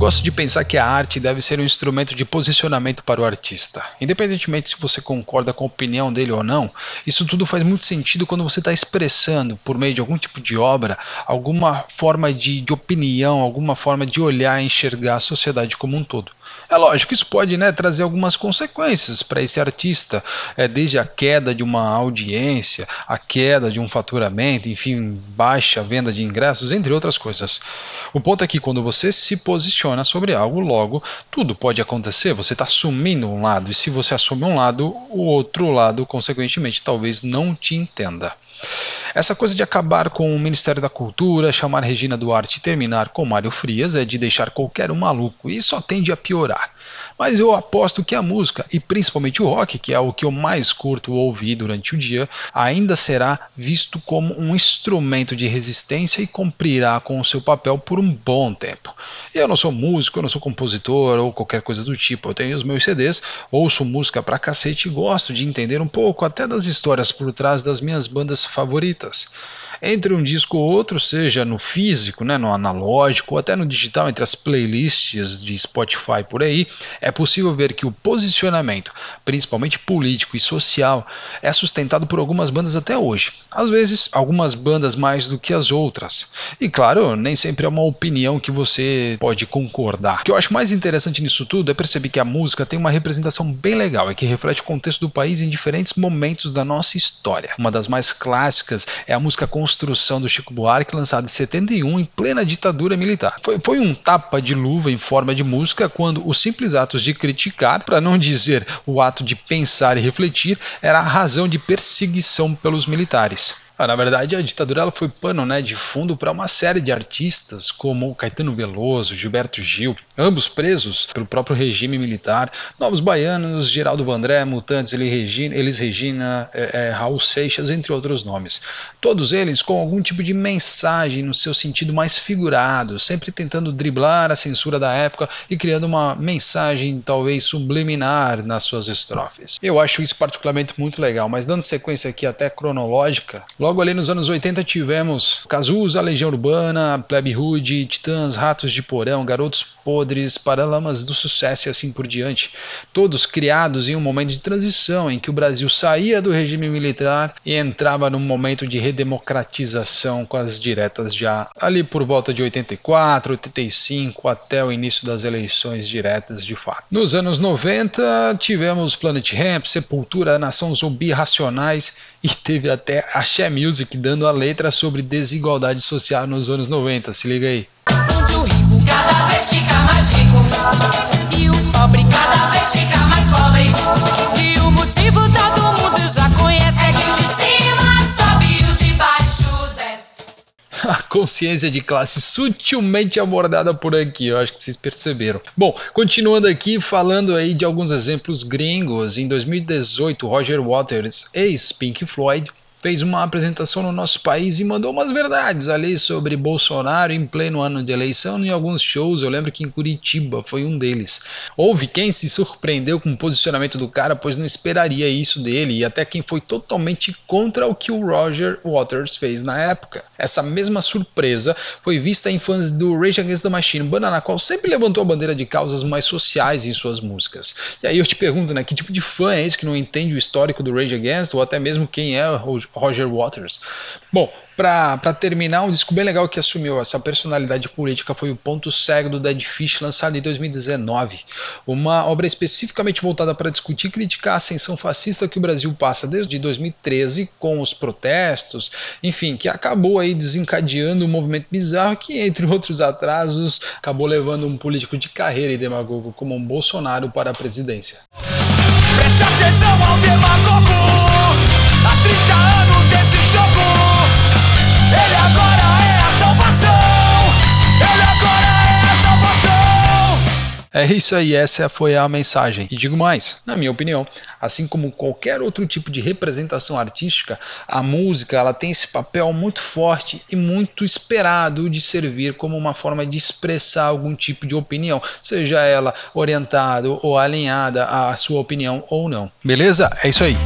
gosto de pensar que a arte deve ser um instrumento de posicionamento para o artista. Independentemente se você concorda com a opinião dele ou não, isso tudo faz muito sentido quando você está expressando, por meio de algum tipo de obra, alguma forma de, de opinião, alguma forma de olhar e enxergar a sociedade como um todo. É lógico, isso pode né, trazer algumas consequências para esse artista, é, desde a queda de uma audiência, a queda de um faturamento, enfim, baixa venda de ingressos, entre outras coisas. O ponto é que quando você se posiciona sobre algo, logo tudo pode acontecer, você está assumindo um lado, e se você assume um lado, o outro lado, consequentemente, talvez não te entenda. Essa coisa de acabar com o Ministério da Cultura, chamar Regina Duarte e terminar com Mário Frias é de deixar qualquer um maluco e só tende a piorar. Mas eu aposto que a música, e principalmente o rock, que é o que eu mais curto ouvir durante o dia, ainda será visto como um instrumento de resistência e cumprirá com o seu papel por um bom tempo. Eu não sou músico, eu não sou compositor ou qualquer coisa do tipo. Eu tenho os meus CDs, ouço música pra cacete e gosto de entender um pouco até das histórias por trás das minhas bandas favoritas entre um disco ou outro, seja no físico, né, no analógico, ou até no digital, entre as playlists de Spotify por aí, é possível ver que o posicionamento, principalmente político e social, é sustentado por algumas bandas até hoje. Às vezes, algumas bandas mais do que as outras. E claro, nem sempre é uma opinião que você pode concordar. O que eu acho mais interessante nisso tudo é perceber que a música tem uma representação bem legal e que reflete o contexto do país em diferentes momentos da nossa história. Uma das mais clássicas é a música construção do Chico Buarque, lançado em 71, em plena ditadura militar. Foi, foi um tapa de luva em forma de música quando os simples atos de criticar, para não dizer o ato de pensar e refletir, era a razão de perseguição pelos militares. Ah, na verdade, a ditadura ela foi pano né, de fundo para uma série de artistas, como Caetano Veloso, Gilberto Gil, ambos presos pelo próprio regime militar, Novos Baianos, Geraldo Vandré, Mutantes, Elis Regina, é, é, Raul Seixas, entre outros nomes. Todos eles com algum tipo de mensagem no seu sentido mais figurado, sempre tentando driblar a censura da época e criando uma mensagem talvez subliminar nas suas estrofes. Eu acho isso particularmente muito legal, mas dando sequência aqui até cronológica, logo Logo ali nos anos 80 tivemos Cazuza, Legião Urbana, Plebe Rude, Titãs, Ratos de Porão, Garotos Podres, Paralamas do Sucesso e assim por diante. Todos criados em um momento de transição em que o Brasil saía do regime militar e entrava num momento de redemocratização com as diretas já ali por volta de 84, 85 até o início das eleições diretas de fato. Nos anos 90 tivemos Planet Ramp, Sepultura, Nação Zumbi, Racionais e teve até Axé Music dando a letra sobre desigualdade social nos anos 90. Se liga aí. Onde o rico cada vez fica mais rico e o pobre cada vez fica mais pobre. E o motivo todo mundo já conhece é que o de cima sobe e o de baixo desce. A consciência de classe sutilmente abordada por aqui, eu acho que vocês perceberam. Bom, continuando aqui, falando aí de alguns exemplos gringos, em 2018, Roger Waters, ex-Pink Floyd, fez uma apresentação no nosso país e mandou umas verdades ali sobre Bolsonaro em pleno ano de eleição em alguns shows. Eu lembro que em Curitiba foi um deles. Houve quem se surpreendeu com o posicionamento do cara, pois não esperaria isso dele, e até quem foi totalmente contra o que o Roger Waters fez na época. Essa mesma surpresa foi vista em fãs do Rage Against the Machine, banda na qual sempre levantou a bandeira de causas mais sociais em suas músicas. E aí eu te pergunto, né, que tipo de fã é esse que não entende o histórico do Rage Against, ou até mesmo quem é o Roger Waters. Bom, para terminar, um disco bem legal que assumiu essa personalidade política foi o Ponto Cego do Dead Fish, lançado em 2019. Uma obra especificamente voltada para discutir e criticar a ascensão fascista que o Brasil passa desde 2013 com os protestos, enfim, que acabou aí desencadeando um movimento bizarro que, entre outros atrasos, acabou levando um político de carreira e demagogo como um Bolsonaro para a presidência. É isso aí, essa foi a mensagem. E digo mais, na minha opinião, assim como qualquer outro tipo de representação artística, a música ela tem esse papel muito forte e muito esperado de servir como uma forma de expressar algum tipo de opinião, seja ela orientada ou alinhada à sua opinião ou não. Beleza? É isso aí.